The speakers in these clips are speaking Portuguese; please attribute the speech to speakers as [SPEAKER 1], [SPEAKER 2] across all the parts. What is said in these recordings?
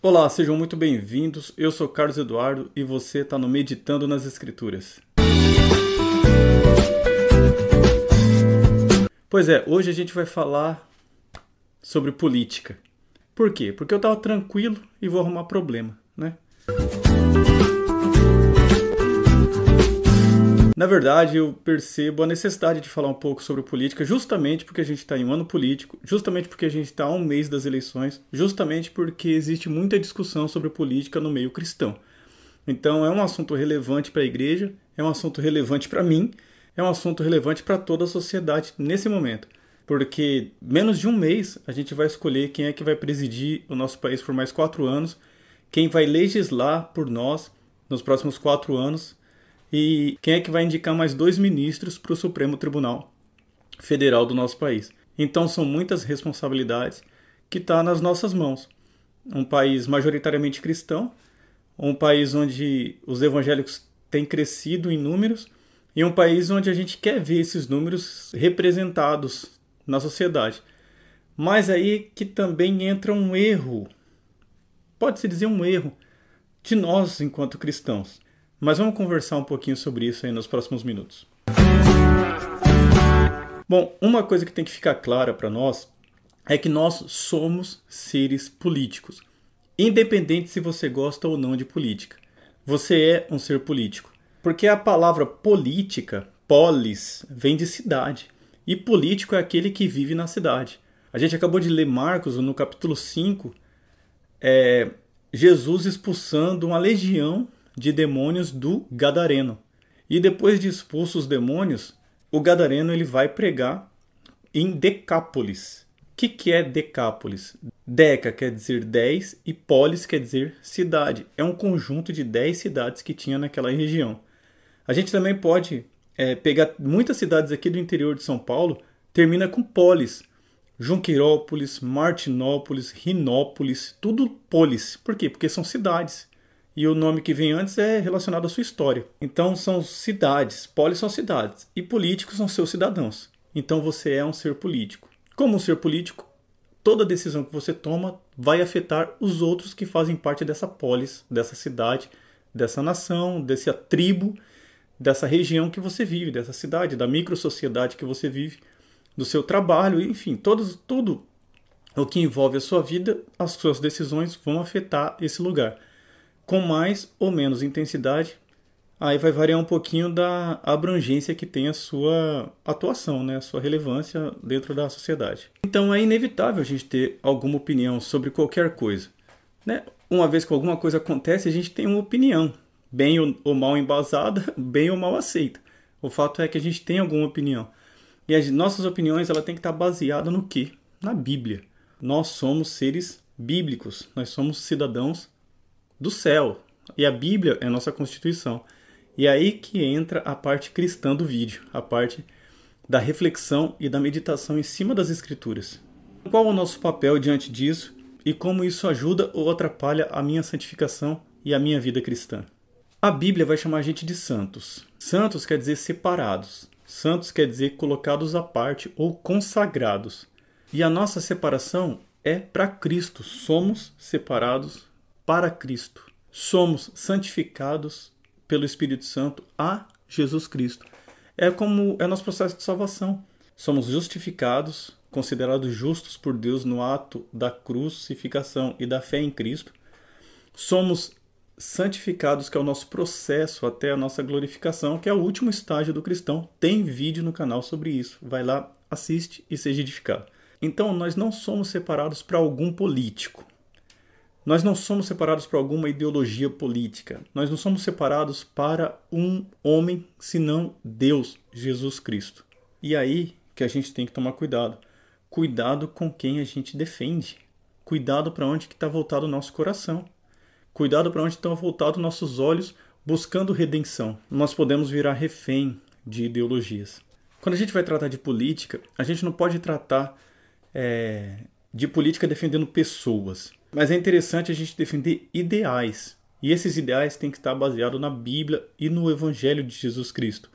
[SPEAKER 1] Olá, sejam muito bem-vindos. Eu sou Carlos Eduardo e você está no Meditando nas Escrituras. Pois é, hoje a gente vai falar sobre política. Por quê? Porque eu estava tranquilo e vou arrumar problema, né? Na verdade, eu percebo a necessidade de falar um pouco sobre política, justamente porque a gente está em um ano político, justamente porque a gente está a um mês das eleições, justamente porque existe muita discussão sobre política no meio cristão. Então, é um assunto relevante para a igreja, é um assunto relevante para mim, é um assunto relevante para toda a sociedade nesse momento. Porque menos de um mês a gente vai escolher quem é que vai presidir o nosso país por mais quatro anos, quem vai legislar por nós nos próximos quatro anos e quem é que vai indicar mais dois ministros para o Supremo Tribunal Federal do nosso país. Então são muitas responsabilidades que estão tá nas nossas mãos. Um país majoritariamente cristão, um país onde os evangélicos têm crescido em números e um país onde a gente quer ver esses números representados na sociedade. Mas aí que também entra um erro, pode-se dizer um erro, de nós enquanto cristãos. Mas vamos conversar um pouquinho sobre isso aí nos próximos minutos. Bom, uma coisa que tem que ficar clara para nós é que nós somos seres políticos. Independente se você gosta ou não de política. Você é um ser político. Porque a palavra política, polis, vem de cidade. E político é aquele que vive na cidade. A gente acabou de ler Marcos no capítulo 5, é, Jesus expulsando uma legião de demônios do Gadareno. E depois de expulsos os demônios, o Gadareno ele vai pregar em Decápolis. O que, que é Decápolis? Deca quer dizer dez e polis quer dizer cidade. É um conjunto de dez cidades que tinha naquela região. A gente também pode é, pegar muitas cidades aqui do interior de São Paulo, termina com polis. Junqueirópolis, Martinópolis, Rinópolis, tudo polis. Por quê? Porque são cidades e o nome que vem antes é relacionado à sua história. Então são cidades, polis são cidades e políticos são seus cidadãos. Então você é um ser político. Como um ser político, toda decisão que você toma vai afetar os outros que fazem parte dessa polis, dessa cidade, dessa nação, dessa tribo, dessa região que você vive, dessa cidade, da micro-sociedade que você vive, do seu trabalho, enfim, todos, tudo o que envolve a sua vida, as suas decisões vão afetar esse lugar com mais ou menos intensidade. Aí vai variar um pouquinho da abrangência que tem a sua atuação, né, a sua relevância dentro da sociedade. Então é inevitável a gente ter alguma opinião sobre qualquer coisa. Né? Uma vez que alguma coisa acontece, a gente tem uma opinião, bem ou mal embasada, bem ou mal aceita. O fato é que a gente tem alguma opinião. E as nossas opiniões ela tem que estar baseada no quê? Na Bíblia. Nós somos seres bíblicos, nós somos cidadãos do céu. E a Bíblia é a nossa constituição. E é aí que entra a parte cristã do vídeo, a parte da reflexão e da meditação em cima das escrituras. Qual é o nosso papel diante disso e como isso ajuda ou atrapalha a minha santificação e a minha vida cristã? A Bíblia vai chamar a gente de santos. Santos quer dizer separados. Santos quer dizer colocados à parte ou consagrados. E a nossa separação é para Cristo. Somos separados para Cristo. Somos santificados pelo Espírito Santo a Jesus Cristo. É como é nosso processo de salvação. Somos justificados, considerados justos por Deus no ato da crucificação e da fé em Cristo. Somos santificados, que é o nosso processo até a nossa glorificação, que é o último estágio do cristão. Tem vídeo no canal sobre isso. Vai lá, assiste e seja edificado. Então, nós não somos separados para algum político. Nós não somos separados por alguma ideologia política. Nós não somos separados para um homem senão Deus, Jesus Cristo. E aí que a gente tem que tomar cuidado. Cuidado com quem a gente defende. Cuidado para onde está voltado o nosso coração. Cuidado para onde estão voltados nossos olhos buscando redenção. Nós podemos virar refém de ideologias. Quando a gente vai tratar de política, a gente não pode tratar é, de política defendendo pessoas. Mas é interessante a gente defender ideais. E esses ideais têm que estar baseados na Bíblia e no Evangelho de Jesus Cristo.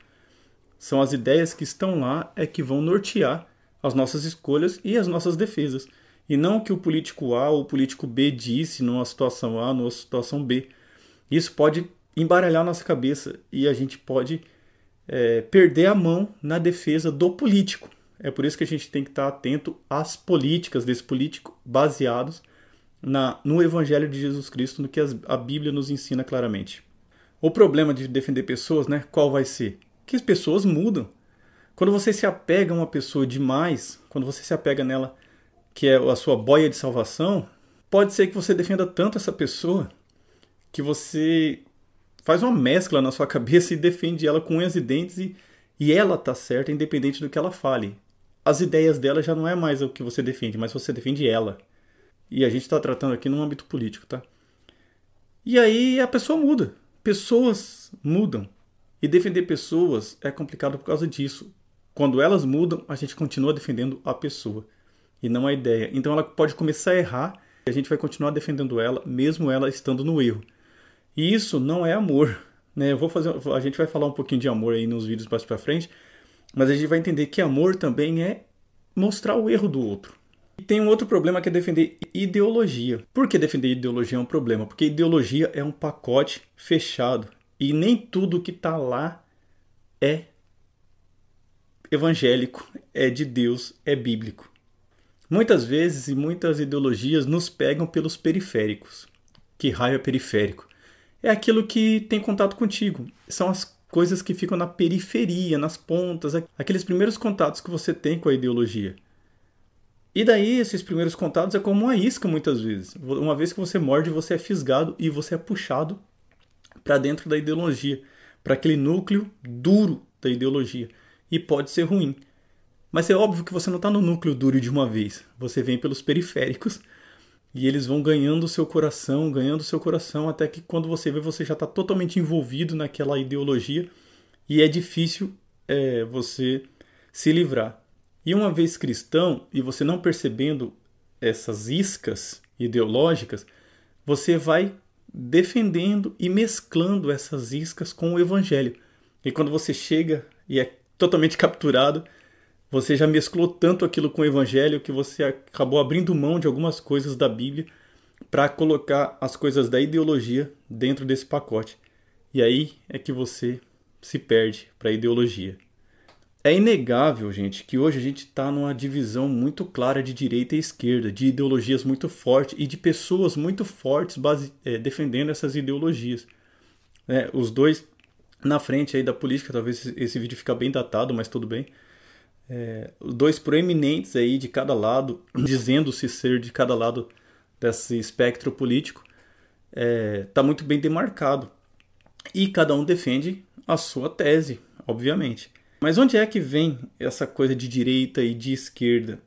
[SPEAKER 1] São as ideias que estão lá é que vão nortear as nossas escolhas e as nossas defesas. e não o que o político A ou o político B disse numa situação A, numa situação B. Isso pode embaralhar nossa cabeça e a gente pode é, perder a mão na defesa do político. É por isso que a gente tem que estar atento às políticas desse político baseados na, no Evangelho de Jesus Cristo, no que as, a Bíblia nos ensina claramente. O problema de defender pessoas, né? Qual vai ser? Que as pessoas mudam. Quando você se apega a uma pessoa demais, quando você se apega nela, que é a sua boia de salvação, pode ser que você defenda tanto essa pessoa que você faz uma mescla na sua cabeça e defende ela com unhas e dentes e, e ela tá certa independente do que ela fale. As ideias dela já não é mais o que você defende, mas você defende ela. E a gente está tratando aqui num âmbito político, tá? E aí a pessoa muda. Pessoas mudam. E defender pessoas é complicado por causa disso. Quando elas mudam, a gente continua defendendo a pessoa e não a ideia. Então ela pode começar a errar e a gente vai continuar defendendo ela, mesmo ela estando no erro. E isso não é amor. Né? Eu vou fazer, a gente vai falar um pouquinho de amor aí nos vídeos mais para frente, mas a gente vai entender que amor também é mostrar o erro do outro. E tem um outro problema que é defender ideologia. Por que defender ideologia é um problema? Porque ideologia é um pacote fechado e nem tudo que está lá é evangélico, é de Deus, é bíblico. Muitas vezes e muitas ideologias nos pegam pelos periféricos. Que raio é periférico? É aquilo que tem contato contigo. São as coisas que ficam na periferia, nas pontas, aqueles primeiros contatos que você tem com a ideologia. E daí, esses primeiros contatos é como uma isca muitas vezes. Uma vez que você morde, você é fisgado e você é puxado para dentro da ideologia, para aquele núcleo duro da ideologia. E pode ser ruim. Mas é óbvio que você não está no núcleo duro de uma vez. Você vem pelos periféricos e eles vão ganhando o seu coração, ganhando o seu coração, até que quando você vê, você já está totalmente envolvido naquela ideologia e é difícil é, você se livrar. E uma vez cristão, e você não percebendo essas iscas ideológicas, você vai defendendo e mesclando essas iscas com o evangelho. E quando você chega e é totalmente capturado, você já mesclou tanto aquilo com o evangelho que você acabou abrindo mão de algumas coisas da Bíblia para colocar as coisas da ideologia dentro desse pacote. E aí é que você se perde para a ideologia. É inegável, gente, que hoje a gente está numa divisão muito clara de direita e esquerda, de ideologias muito fortes e de pessoas muito fortes base, é, defendendo essas ideologias. É, os dois na frente aí da política, talvez esse vídeo fique bem datado, mas tudo bem. É, dois proeminentes aí de cada lado, dizendo-se ser de cada lado desse espectro político, está é, muito bem demarcado. E cada um defende a sua tese, obviamente. Mas onde é que vem essa coisa de direita e de esquerda?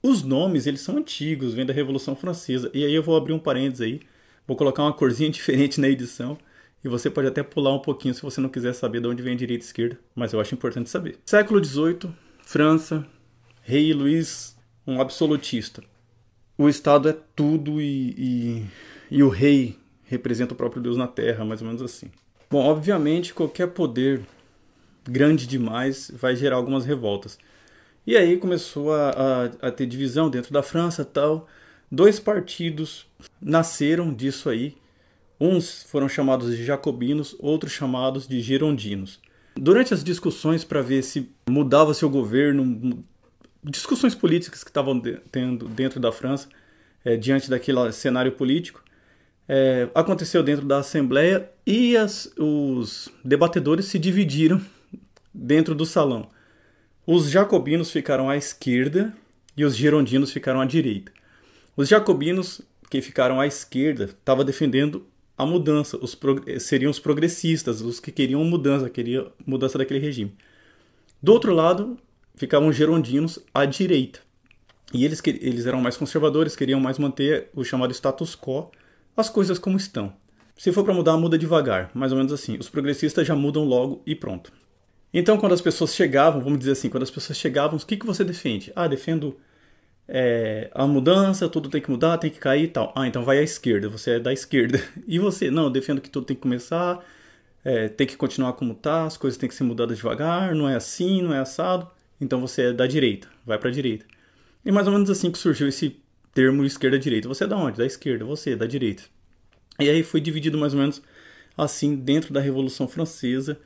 [SPEAKER 1] Os nomes, eles são antigos, vêm da Revolução Francesa. E aí eu vou abrir um parênteses aí, vou colocar uma corzinha diferente na edição. E você pode até pular um pouquinho se você não quiser saber de onde vem a direita e esquerda, mas eu acho importante saber. Século XVIII, França, Rei Luís, um absolutista. O Estado é tudo e, e, e o rei representa o próprio Deus na Terra, mais ou menos assim. Bom, obviamente, qualquer poder grande demais vai gerar algumas revoltas. E aí começou a, a, a ter divisão dentro da França tal. Dois partidos nasceram disso aí. Uns foram chamados de jacobinos, outros chamados de girondinos. Durante as discussões para ver se mudava seu governo, discussões políticas que estavam tendo dentro da França, é, diante daquele cenário político, é, aconteceu dentro da Assembleia e as, os debatedores se dividiram dentro do salão. Os jacobinos ficaram à esquerda e os girondinos ficaram à direita. Os jacobinos, que ficaram à esquerda, estavam defendendo a mudança, os seriam os progressistas, os que queriam mudança, queriam mudança daquele regime. Do outro lado, ficavam os girondinos à direita. E eles, eles eram mais conservadores, queriam mais manter o chamado status quo, as coisas como estão. Se for para mudar, muda devagar, mais ou menos assim. Os progressistas já mudam logo e pronto. Então, quando as pessoas chegavam, vamos dizer assim, quando as pessoas chegavam, o que, que você defende? Ah, defendo é, a mudança, tudo tem que mudar, tem que cair e tal. Ah, então vai à esquerda, você é da esquerda. E você? Não, eu defendo que tudo tem que começar, é, tem que continuar como tá, as coisas têm que ser mudadas devagar, não é assim, não é assado. Então você é da direita, vai para a direita. E mais ou menos assim que surgiu esse termo esquerda-direita. Você é da onde? Da esquerda. Você é da direita. E aí foi dividido mais ou menos assim dentro da Revolução Francesa,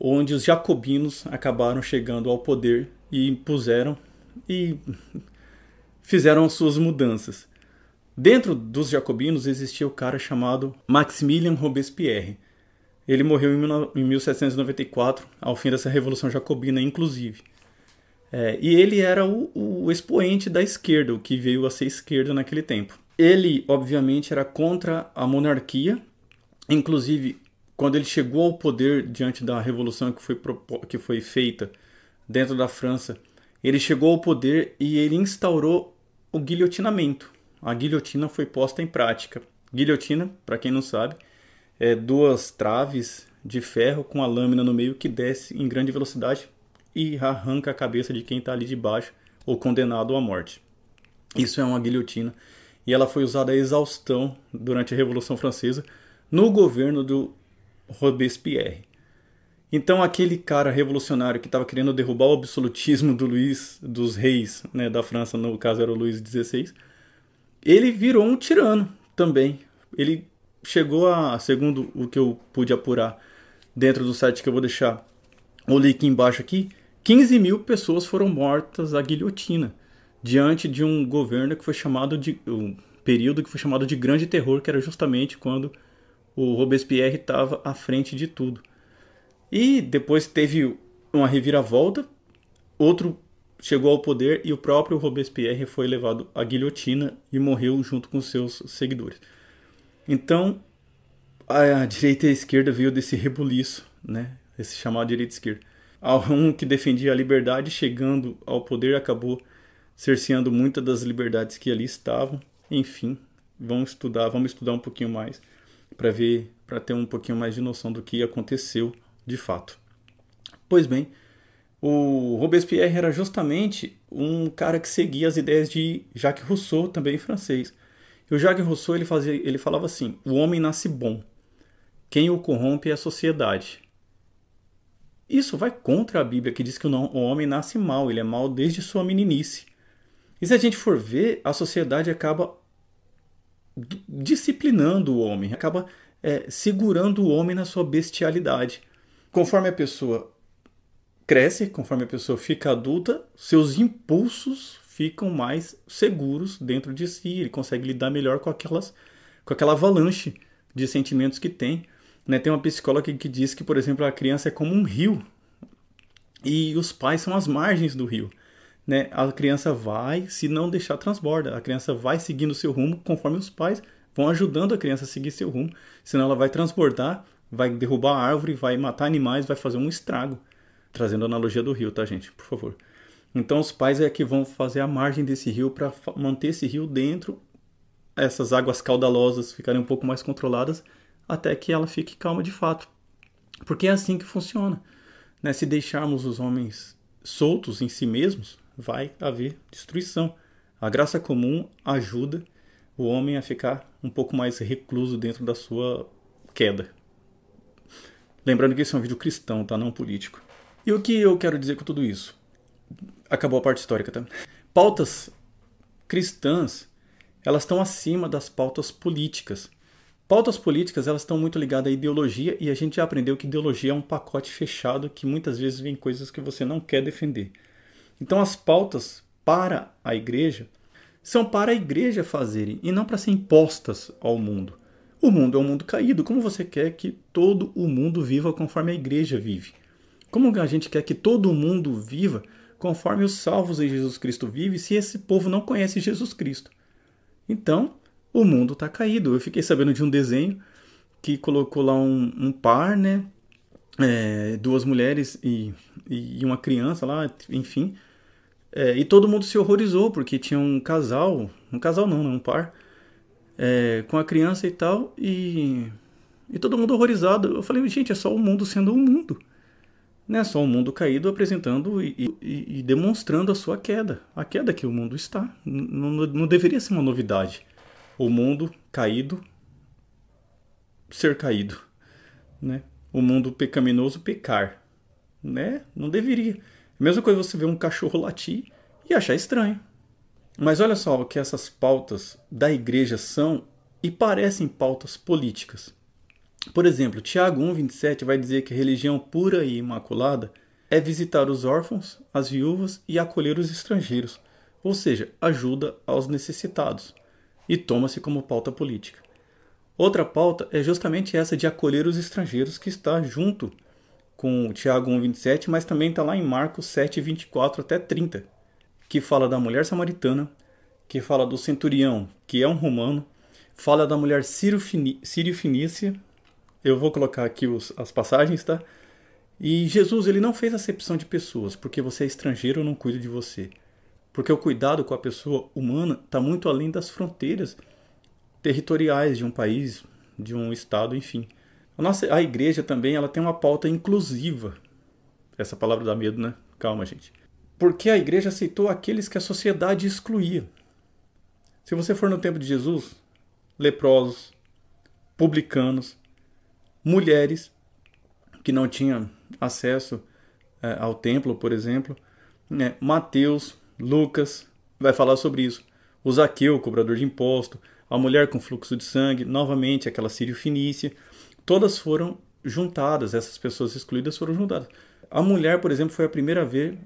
[SPEAKER 1] onde os jacobinos acabaram chegando ao poder e impuseram e fizeram as suas mudanças. Dentro dos jacobinos existia o cara chamado Maximilien Robespierre. Ele morreu em 1794, ao fim dessa Revolução Jacobina, inclusive. É, e ele era o, o, expoente da esquerda, o que veio a ser esquerda naquele tempo. Ele, obviamente, era contra a monarquia, inclusive quando ele chegou ao poder diante da revolução que foi, que foi feita dentro da França, ele chegou ao poder e ele instaurou o guilhotinamento. A guilhotina foi posta em prática. Guilhotina, para quem não sabe, é duas traves de ferro com a lâmina no meio que desce em grande velocidade e arranca a cabeça de quem está ali debaixo ou condenado à morte. Isso é uma guilhotina e ela foi usada a exaustão durante a Revolução Francesa no governo do Robespierre. Então aquele cara revolucionário que estava querendo derrubar o absolutismo do Luís dos reis, né, da França, no caso era o Luís XVI, ele virou um tirano também. Ele chegou a, segundo o que eu pude apurar dentro do site que eu vou deixar o link embaixo aqui, 15 mil pessoas foram mortas à guilhotina diante de um governo que foi chamado de um período que foi chamado de Grande Terror, que era justamente quando o Robespierre estava à frente de tudo. E depois teve uma reviravolta, outro chegou ao poder e o próprio Robespierre foi levado à guilhotina e morreu junto com seus seguidores. Então, a direita e a esquerda veio desse rebuliço, né? Esse chamado direita esquerda. Um que defendia a liberdade, chegando ao poder, acabou cerceando muitas das liberdades que ali estavam. Enfim, vamos estudar, vamos estudar um pouquinho mais para ver, para ter um pouquinho mais de noção do que aconteceu de fato. Pois bem, o Robespierre era justamente um cara que seguia as ideias de Jacques Rousseau, também francês. E o Jacques Rousseau ele, fazia, ele falava assim: o homem nasce bom, quem o corrompe é a sociedade. Isso vai contra a Bíblia que diz que o homem nasce mal, ele é mal desde sua meninice. E se a gente for ver, a sociedade acaba disciplinando o homem, acaba é, segurando o homem na sua bestialidade. Conforme a pessoa cresce, conforme a pessoa fica adulta, seus impulsos ficam mais seguros dentro de si, ele consegue lidar melhor com aquelas com aquela avalanche de sentimentos que tem. Né? Tem uma psicóloga que diz que, por exemplo, a criança é como um rio e os pais são as margens do rio. Né? A criança vai, se não deixar, transborda. A criança vai seguindo seu rumo conforme os pais vão ajudando a criança a seguir seu rumo. Senão ela vai transbordar, vai derrubar a árvore, vai matar animais, vai fazer um estrago. Trazendo a analogia do rio, tá, gente? Por favor. Então os pais é que vão fazer a margem desse rio para manter esse rio dentro, essas águas caudalosas ficarem um pouco mais controladas até que ela fique calma de fato. Porque é assim que funciona. Né? Se deixarmos os homens soltos em si mesmos, vai haver destruição. A graça comum ajuda o homem a ficar um pouco mais recluso dentro da sua queda. Lembrando que esse é um vídeo cristão, tá? Não político. E o que eu quero dizer com tudo isso? Acabou a parte histórica, tá? Pautas cristãs, elas estão acima das pautas políticas. Pautas políticas elas estão muito ligadas à ideologia e a gente já aprendeu que ideologia é um pacote fechado que muitas vezes vem coisas que você não quer defender. Então as pautas para a igreja são para a igreja fazerem e não para ser impostas ao mundo. O mundo é um mundo caído. Como você quer que todo o mundo viva conforme a igreja vive? Como a gente quer que todo mundo viva conforme os salvos em Jesus Cristo vive se esse povo não conhece Jesus Cristo? Então, o mundo está caído. Eu fiquei sabendo de um desenho que colocou lá um, um par, né? É, duas mulheres e, e uma criança lá, enfim. É, e todo mundo se horrorizou porque tinha um casal, um casal não, não um par, é, com a criança e tal, e, e todo mundo horrorizado. Eu falei, gente, é só o mundo sendo o mundo. Não é só o mundo caído apresentando e, e, e demonstrando a sua queda, a queda que o mundo está. Não, não deveria ser uma novidade o mundo caído ser caído, né? O mundo pecaminoso pecar, né? Não deveria. Mesma coisa você ver um cachorro latir e achar estranho. Mas olha só o que essas pautas da igreja são e parecem pautas políticas. Por exemplo, Tiago 1,27 vai dizer que a religião pura e imaculada é visitar os órfãos, as viúvas e acolher os estrangeiros, ou seja, ajuda aos necessitados, e toma-se como pauta política. Outra pauta é justamente essa de acolher os estrangeiros, que está junto com Tiago 1,27, mas também está lá em Marcos 7, 24 até 30, que fala da mulher samaritana, que fala do centurião, que é um romano, fala da mulher sírio-fenícia, eu vou colocar aqui os, as passagens, tá? E Jesus ele não fez acepção de pessoas, porque você é estrangeiro, eu não cuido de você. Porque o cuidado com a pessoa humana está muito além das fronteiras territoriais de um país, de um estado, enfim. A nossa a igreja também ela tem uma pauta inclusiva. Essa palavra dá medo, né? Calma, gente. Porque a igreja aceitou aqueles que a sociedade excluía. Se você for no tempo de Jesus, leprosos, publicanos, mulheres que não tinham acesso é, ao templo, por exemplo, né? Mateus, Lucas vai falar sobre isso. O Zaqueu, cobrador de imposto, a mulher com fluxo de sangue, novamente aquela sírio-fenícia, todas foram juntadas, essas pessoas excluídas foram juntadas. A mulher, por exemplo, foi a primeira a ver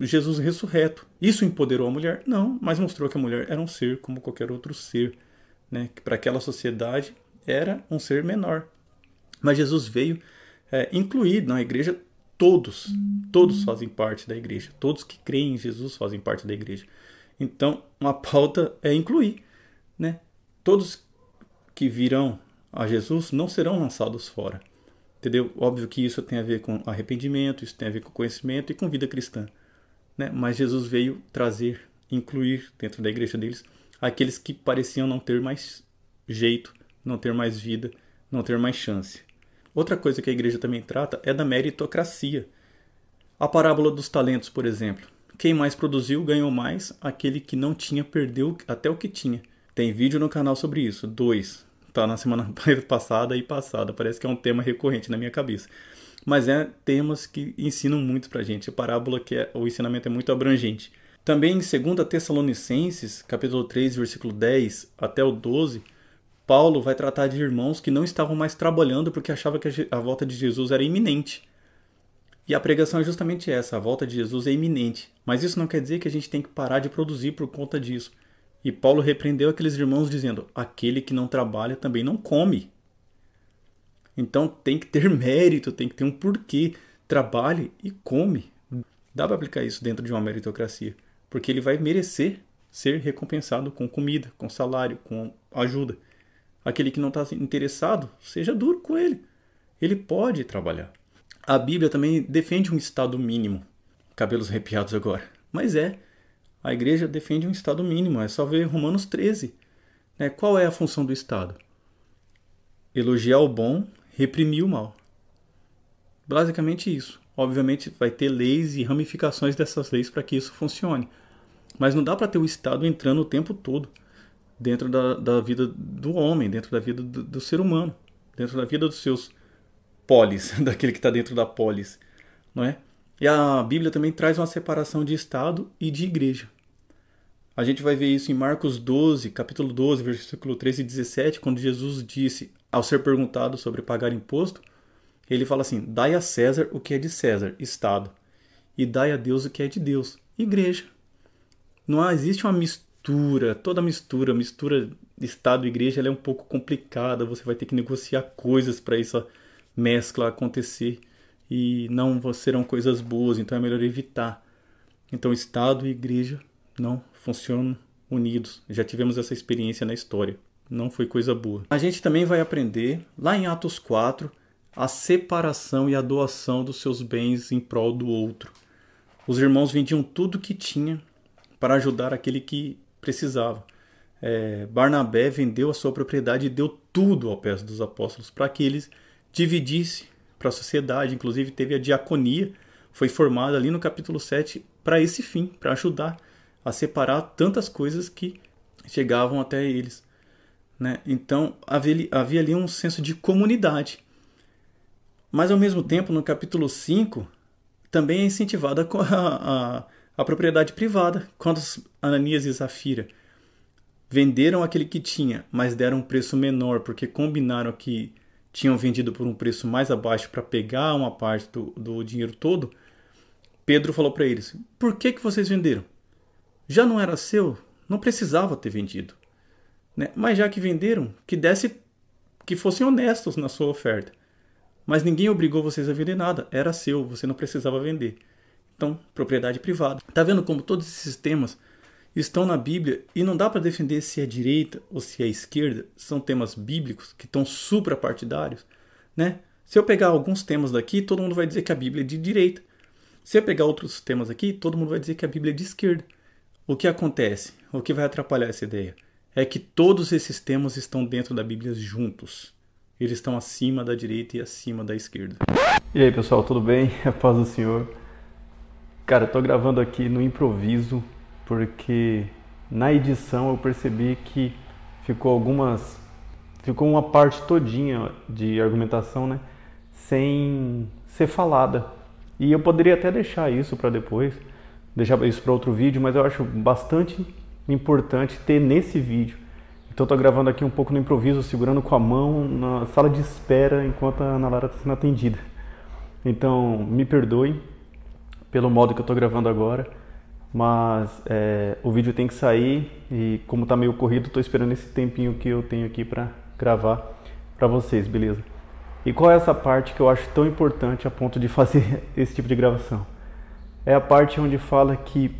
[SPEAKER 1] Jesus ressurreto. Isso empoderou a mulher? Não, mas mostrou que a mulher era um ser como qualquer outro ser, né? que para aquela sociedade era um ser menor. Mas Jesus veio é, incluir na igreja todos, todos fazem parte da igreja, todos que creem em Jesus fazem parte da igreja. Então, uma pauta é incluir, né? Todos que virão a Jesus não serão lançados fora. Entendeu? Óbvio que isso tem a ver com arrependimento, isso tem a ver com conhecimento e com vida cristã. Né? Mas Jesus veio trazer, incluir dentro da igreja deles aqueles que pareciam não ter mais jeito, não ter mais vida, não ter mais chance. Outra coisa que a igreja também trata é da meritocracia. A parábola dos talentos, por exemplo. Quem mais produziu ganhou mais, aquele que não tinha perdeu até o que tinha. Tem vídeo no canal sobre isso. Dois. Tá na semana passada e passada. Parece que é um tema recorrente na minha cabeça. Mas é temas que ensinam muito pra gente. A parábola que é, o ensinamento é muito abrangente. Também em 2 Tessalonicenses, capítulo 3, versículo 10 até o 12, Paulo vai tratar de irmãos que não estavam mais trabalhando porque achavam que a volta de Jesus era iminente. E a pregação é justamente essa: a volta de Jesus é iminente. Mas isso não quer dizer que a gente tem que parar de produzir por conta disso. E Paulo repreendeu aqueles irmãos dizendo: aquele que não trabalha também não come. Então tem que ter mérito, tem que ter um porquê. Trabalhe e come. Dá para aplicar isso dentro de uma meritocracia, porque ele vai merecer ser recompensado com comida, com salário, com ajuda. Aquele que não está interessado, seja duro com ele. Ele pode trabalhar. A Bíblia também defende um estado mínimo. Cabelos arrepiados agora. Mas é. A igreja defende um estado mínimo. É só ver Romanos 13. Né? Qual é a função do Estado? Elogiar o bom, reprimir o mal. Basicamente isso. Obviamente vai ter leis e ramificações dessas leis para que isso funcione. Mas não dá para ter o Estado entrando o tempo todo dentro da, da vida do homem, dentro da vida do, do, ser humano, dentro da vida dos seus polis, daquele que está dentro da polis, não é? E a Bíblia também traz uma separação de Estado e de igreja. A gente vai ver isso em Marcos 12, capítulo 12, versículo 13 e 17, quando Jesus disse, ao ser perguntado sobre pagar imposto, ele fala assim: Dai a César o que é de César, Estado, e dai a Deus o que é de Deus, Igreja. Não existe uma mistura toda mistura, mistura Estado e igreja, é um pouco complicada. Você vai ter que negociar coisas para essa mescla acontecer e não serão coisas boas, então é melhor evitar. Então, Estado e igreja não funcionam unidos. Já tivemos essa experiência na história. Não foi coisa boa. A gente também vai aprender, lá em Atos 4, a separação e a doação dos seus bens em prol do outro. Os irmãos vendiam tudo que tinha para ajudar aquele que precisava. É, Barnabé vendeu a sua propriedade e deu tudo ao pé dos apóstolos para que eles dividissem para a sociedade. Inclusive teve a diaconia, foi formada ali no capítulo 7 para esse fim, para ajudar a separar tantas coisas que chegavam até eles. Né? Então havia, havia ali um senso de comunidade. Mas ao mesmo tempo, no capítulo 5, também é incentivada a, a, a propriedade privada. Quando Ananias e Zafira venderam aquele que tinha, mas deram um preço menor porque combinaram que tinham vendido por um preço mais abaixo para pegar uma parte do, do dinheiro todo, Pedro falou para eles: Por que, que vocês venderam? Já não era seu? Não precisava ter vendido. Né? Mas já que venderam, que desse, que fossem honestos na sua oferta. Mas ninguém obrigou vocês a vender nada, era seu, você não precisava vender. Então, propriedade privada. Tá vendo como todos esses temas estão na Bíblia e não dá para defender se é direita ou se é esquerda, são temas bíblicos que estão suprapartidários, né? Se eu pegar alguns temas daqui, todo mundo vai dizer que a Bíblia é de direita. Se eu pegar outros temas aqui, todo mundo vai dizer que a Bíblia é de esquerda. O que acontece? O que vai atrapalhar essa ideia? É que todos esses temas estão dentro da Bíblia juntos. Eles estão acima da direita e acima da esquerda.
[SPEAKER 2] E aí, pessoal, tudo bem? A paz do Senhor. Cara, eu tô gravando aqui no improviso porque na edição eu percebi que ficou algumas ficou uma parte todinha de argumentação, né, sem ser falada. E eu poderia até deixar isso para depois, deixar isso para outro vídeo, mas eu acho bastante importante ter nesse vídeo. Então estou gravando aqui um pouco no improviso, segurando com a mão na sala de espera enquanto a Ana Lara está sendo atendida. Então me perdoe pelo modo que eu estou gravando agora mas é, o vídeo tem que sair e como está meio corrido, estou esperando esse tempinho que eu tenho aqui para gravar para vocês, beleza? E qual é essa parte que eu acho tão importante a ponto de fazer esse tipo de gravação? É a parte onde fala que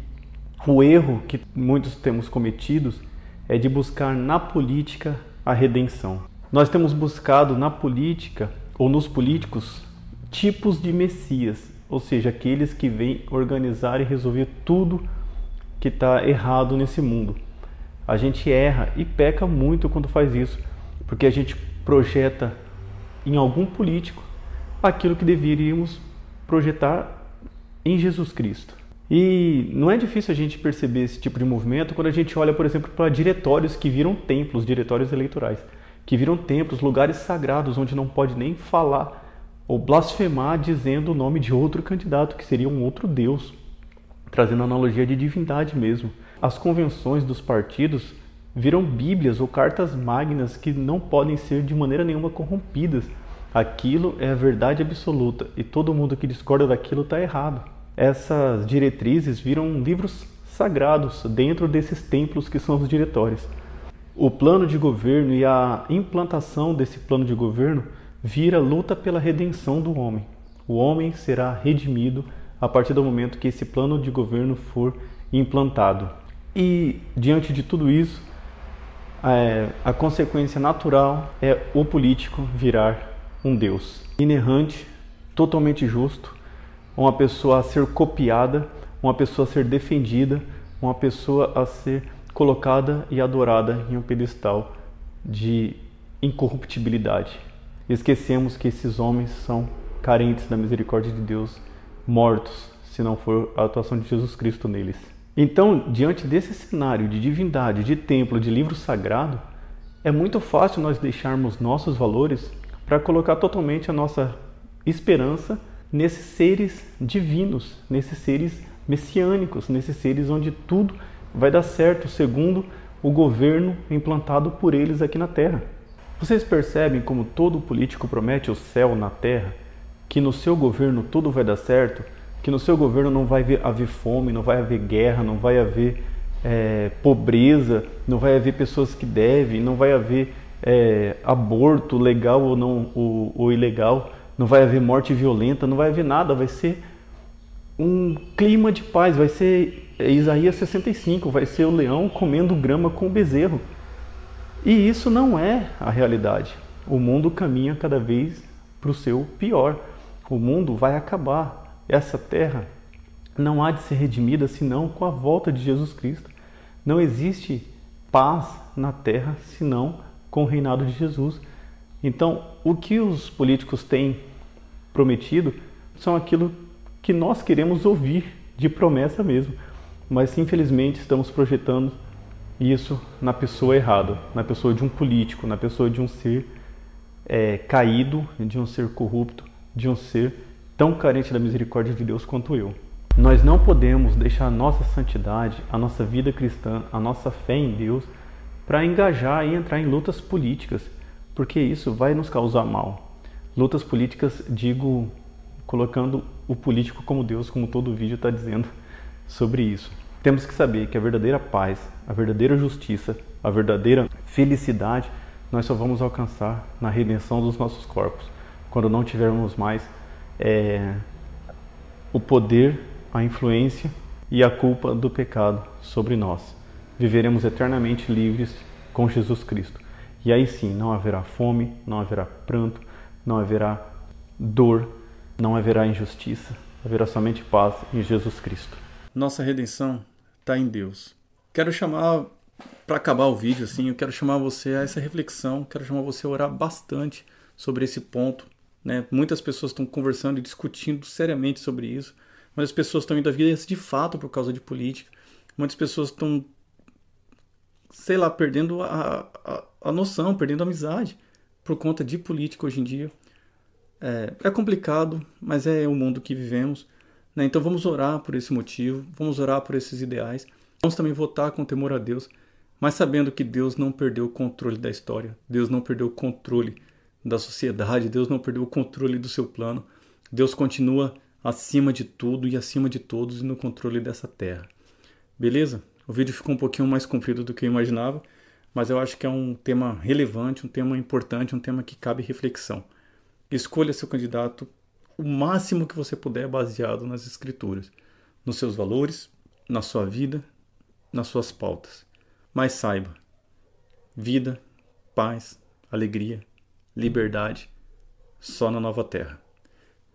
[SPEAKER 2] o erro que muitos temos cometidos é de buscar na política a redenção. Nós temos buscado na política ou nos políticos tipos de messias ou seja, aqueles que vêm organizar e resolver tudo que está errado nesse mundo. A gente erra e peca muito quando faz isso, porque a gente projeta em algum político aquilo que deveríamos projetar em Jesus Cristo. E não é difícil a gente perceber esse tipo de movimento quando a gente olha, por exemplo, para diretórios que viram templos, diretórios eleitorais, que viram templos, lugares sagrados onde não pode nem falar ou blasfemar dizendo o nome de outro candidato, que seria um outro Deus, trazendo analogia de divindade mesmo. As convenções dos partidos viram bíblias ou cartas magnas que não podem ser de maneira nenhuma corrompidas. Aquilo é a verdade absoluta e todo mundo que discorda daquilo está errado. Essas diretrizes viram livros sagrados dentro desses templos que são os diretórios. O plano de governo e a implantação desse plano de governo vira luta pela redenção do homem. O homem será redimido a partir do momento que esse plano de governo for implantado. E diante de tudo isso, é, a consequência natural é o político virar um Deus inerrante, totalmente justo, uma pessoa a ser copiada, uma pessoa a ser defendida, uma pessoa a ser colocada e adorada em um pedestal de incorruptibilidade esquecemos que esses homens são carentes da misericórdia de Deus, mortos, se não for a atuação de Jesus Cristo neles. Então, diante desse cenário de divindade, de templo, de livro sagrado, é muito fácil nós deixarmos nossos valores para colocar totalmente a nossa esperança nesses seres divinos, nesses seres messiânicos, nesses seres onde tudo vai dar certo segundo o governo implantado por eles aqui na terra. Vocês percebem como todo político promete o céu na terra? Que no seu governo tudo vai dar certo? Que no seu governo não vai haver fome, não vai haver guerra, não vai haver é, pobreza, não vai haver pessoas que devem, não vai haver é, aborto legal ou, não, ou, ou ilegal, não vai haver morte violenta, não vai haver nada, vai ser um clima de paz, vai ser é, Isaías 65, vai ser o leão comendo grama com o bezerro. E isso não é a realidade. O mundo caminha cada vez para o seu pior. O mundo vai acabar. Essa terra não há de ser redimida senão com a volta de Jesus Cristo. Não existe paz na terra senão com o reinado de Jesus. Então, o que os políticos têm prometido são aquilo que nós queremos ouvir de promessa mesmo. Mas infelizmente estamos projetando isso na pessoa errada, na pessoa de um político, na pessoa de um ser é, caído, de um ser corrupto, de um ser tão carente da misericórdia de Deus quanto eu. Nós não podemos deixar a nossa santidade, a nossa vida cristã, a nossa fé em Deus para engajar e entrar em lutas políticas, porque isso vai nos causar mal. Lutas políticas, digo, colocando o político como Deus, como todo o vídeo está dizendo sobre isso. Temos que saber que a verdadeira paz, a verdadeira justiça, a verdadeira felicidade nós só vamos alcançar na redenção dos nossos corpos, quando não tivermos mais é, o poder, a influência e a culpa do pecado sobre nós. Viveremos eternamente livres com Jesus Cristo. E aí sim, não haverá fome, não haverá pranto, não haverá dor, não haverá injustiça, haverá somente paz em Jesus Cristo.
[SPEAKER 1] Nossa redenção está em Deus. Quero chamar para acabar o vídeo, assim, eu quero chamar você a essa reflexão, quero chamar você a orar bastante sobre esse ponto. Né? Muitas pessoas estão conversando e discutindo seriamente sobre isso. Muitas pessoas estão indo à vida de fato por causa de política. Muitas pessoas estão, sei lá, perdendo a, a, a noção, perdendo a amizade por conta de política hoje em dia. É, é complicado, mas é o mundo que vivemos. Né? Então vamos orar por esse motivo, vamos orar por esses ideais. Vamos também votar com temor a Deus mas sabendo que Deus não perdeu o controle da história, Deus não perdeu o controle da sociedade, Deus não perdeu o controle do seu plano, Deus continua acima de tudo e acima de todos e no controle dessa terra. Beleza? O vídeo ficou um pouquinho mais comprido do que eu imaginava, mas eu acho que é um tema relevante, um tema importante, um tema que cabe reflexão. Escolha seu candidato o máximo que você puder baseado nas escrituras, nos seus valores, na sua vida, nas suas pautas. Mas saiba: vida, paz, alegria, liberdade só na nova terra.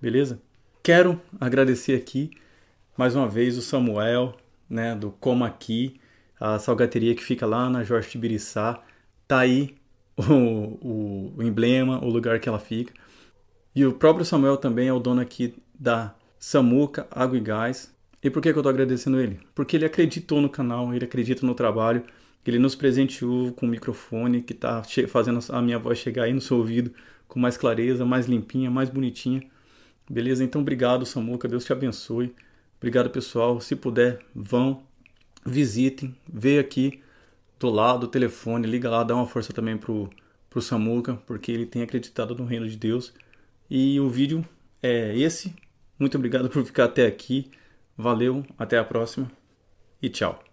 [SPEAKER 1] Beleza? Quero agradecer aqui mais uma vez o Samuel, né, do Coma Aqui, a salgateria que fica lá na Jorge Tibiriçá. Tá aí o, o, o emblema, o lugar que ela fica. E o próprio Samuel também é o dono aqui da Samuca Água e Gás. E por que, que eu estou agradecendo ele? Porque ele acreditou no canal, ele acredita no trabalho ele nos presenteou com um microfone que está fazendo a minha voz chegar aí no seu ouvido com mais clareza, mais limpinha, mais bonitinha. Beleza? Então, obrigado, Samuca. Deus te abençoe. Obrigado, pessoal. Se puder, vão, visitem, vê aqui do lado do telefone, liga lá, dá uma força também pro, pro Samuca, porque ele tem acreditado no reino de Deus. E o vídeo é esse. Muito obrigado por ficar até aqui. Valeu, até a próxima e tchau.